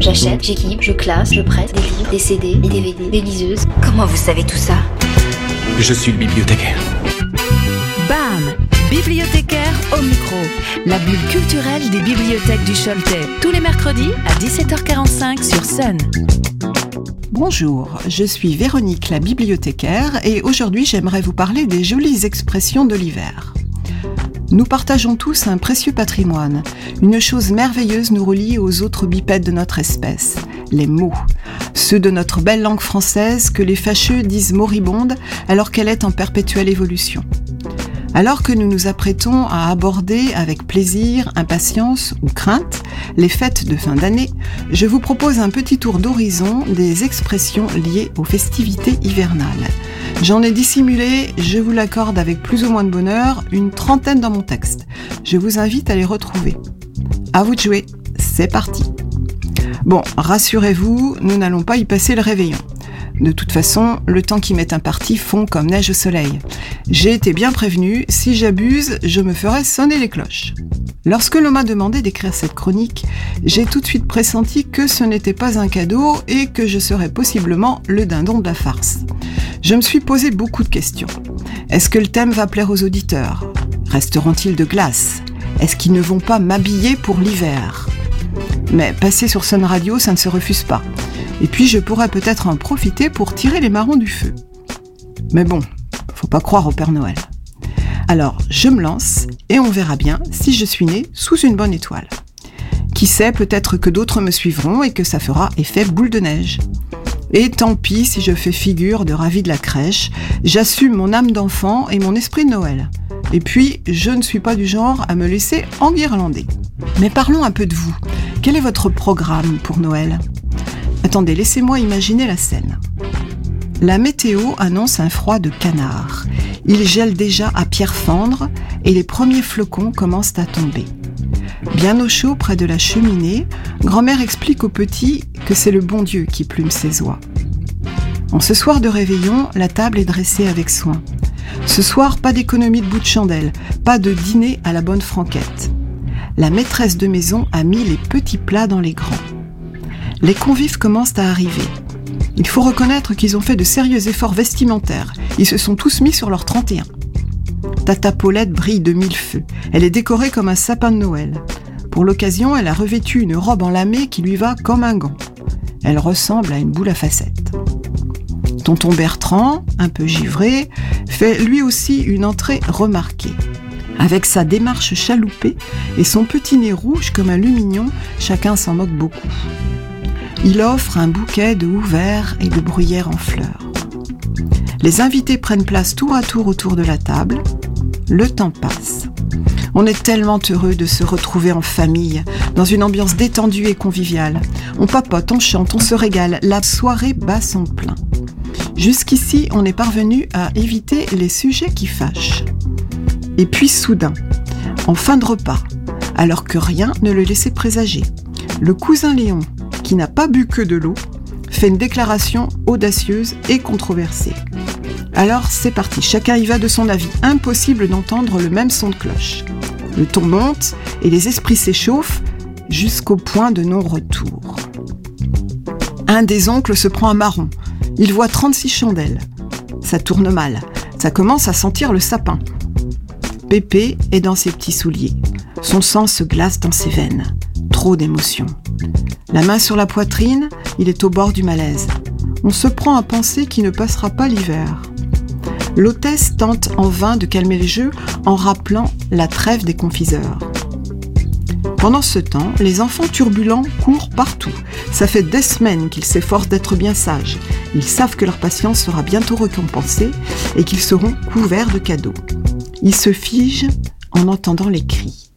J'achète, j'équipe, je classe, je prête des livres, des CD, des DVD, des liseuses. Comment vous savez tout ça? Je suis le bibliothécaire. BAM Bibliothécaire au micro. La bulle culturelle des bibliothèques du Choletais. Tous les mercredis à 17h45 sur Sun. Bonjour, je suis Véronique la bibliothécaire et aujourd'hui j'aimerais vous parler des jolies expressions de l'hiver. Nous partageons tous un précieux patrimoine. Une chose merveilleuse nous relie aux autres bipèdes de notre espèce, les mots. Ceux de notre belle langue française que les fâcheux disent moribonde alors qu'elle est en perpétuelle évolution. Alors que nous nous apprêtons à aborder avec plaisir, impatience ou crainte les fêtes de fin d'année, je vous propose un petit tour d'horizon des expressions liées aux festivités hivernales. J'en ai dissimulé, je vous l'accorde avec plus ou moins de bonheur, une trentaine dans mon texte. Je vous invite à les retrouver. À vous de jouer, c'est parti. Bon, rassurez-vous, nous n'allons pas y passer le réveillon. De toute façon, le temps qui m'est imparti fond comme neige au soleil. J'ai été bien prévenu, si j'abuse, je me ferai sonner les cloches. Lorsque l'on m'a demandé d'écrire cette chronique, j'ai tout de suite pressenti que ce n'était pas un cadeau et que je serais possiblement le dindon de la farce. Je me suis posé beaucoup de questions. Est-ce que le thème va plaire aux auditeurs? Resteront-ils de glace? Est-ce qu'ils ne vont pas m'habiller pour l'hiver? Mais passer sur Sun Radio, ça ne se refuse pas. Et puis je pourrais peut-être en profiter pour tirer les marrons du feu. Mais bon, faut pas croire au Père Noël. Alors je me lance et on verra bien si je suis né sous une bonne étoile. Qui sait, peut-être que d'autres me suivront et que ça fera effet boule de neige. Et tant pis si je fais figure de ravi de la crèche, j'assume mon âme d'enfant et mon esprit de Noël. Et puis, je ne suis pas du genre à me laisser enguirlander. Mais parlons un peu de vous. Quel est votre programme pour Noël? Attendez, laissez-moi imaginer la scène. La météo annonce un froid de canard. Il gèle déjà à pierre fendre et les premiers flocons commencent à tomber. Bien au chaud près de la cheminée, grand-mère explique aux petits que c'est le bon Dieu qui plume ses oies. En ce soir de réveillon, la table est dressée avec soin. Ce soir, pas d'économie de bout de chandelle, pas de dîner à la bonne franquette. La maîtresse de maison a mis les petits plats dans les grands les convives commencent à arriver. Il faut reconnaître qu'ils ont fait de sérieux efforts vestimentaires. Ils se sont tous mis sur leur 31. Tata Paulette brille de mille feux. Elle est décorée comme un sapin de Noël. Pour l'occasion, elle a revêtu une robe en lamé qui lui va comme un gant. Elle ressemble à une boule à facettes. Tonton Bertrand, un peu givré, fait lui aussi une entrée remarquée. Avec sa démarche chaloupée et son petit nez rouge comme un lumignon, chacun s'en moque beaucoup. Il offre un bouquet de houverts verts et de bruyères en fleurs. Les invités prennent place tour à tour autour de la table. Le temps passe. On est tellement heureux de se retrouver en famille, dans une ambiance détendue et conviviale. On papote, on chante, on se régale. La soirée bat son plein. Jusqu'ici, on est parvenu à éviter les sujets qui fâchent. Et puis soudain, en fin de repas, alors que rien ne le laissait présager, le cousin Léon, qui n'a pas bu que de l'eau, fait une déclaration audacieuse et controversée. Alors c'est parti, chacun y va de son avis. Impossible d'entendre le même son de cloche. Le ton monte et les esprits s'échauffent jusqu'au point de non-retour. Un des oncles se prend un marron. Il voit 36 chandelles. Ça tourne mal. Ça commence à sentir le sapin. Pépé est dans ses petits souliers. Son sang se glace dans ses veines. Trop d'émotions. La main sur la poitrine, il est au bord du malaise. On se prend à penser qu'il ne passera pas l'hiver. L'hôtesse tente en vain de calmer les jeux en rappelant la trêve des confiseurs. Pendant ce temps, les enfants turbulents courent partout. Ça fait des semaines qu'ils s'efforcent d'être bien sages. Ils savent que leur patience sera bientôt récompensée et qu'ils seront couverts de cadeaux. Ils se figent en entendant les cris.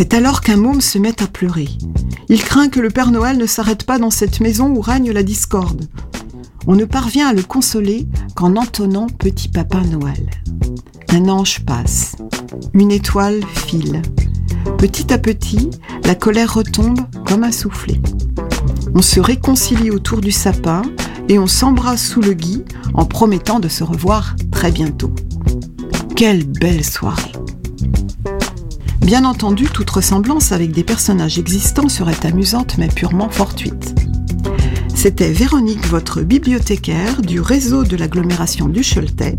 C'est alors qu'un môme se met à pleurer. Il craint que le Père Noël ne s'arrête pas dans cette maison où règne la discorde. On ne parvient à le consoler qu'en entonnant Petit Papa Noël. Un ange passe, une étoile file. Petit à petit, la colère retombe comme un soufflet. On se réconcilie autour du sapin et on s'embrasse sous le gui en promettant de se revoir très bientôt. Quelle belle soirée Bien entendu, toute ressemblance avec des personnages existants serait amusante mais purement fortuite. C'était Véronique, votre bibliothécaire du réseau de l'agglomération du Choletais,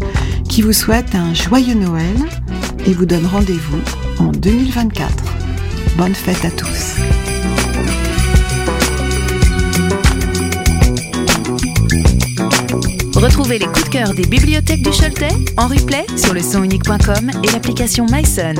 qui vous souhaite un joyeux Noël et vous donne rendez-vous en 2024. Bonne fête à tous. Retrouvez les coups de cœur des bibliothèques du Choletais en replay sur le sonunique.com et l'application MySon.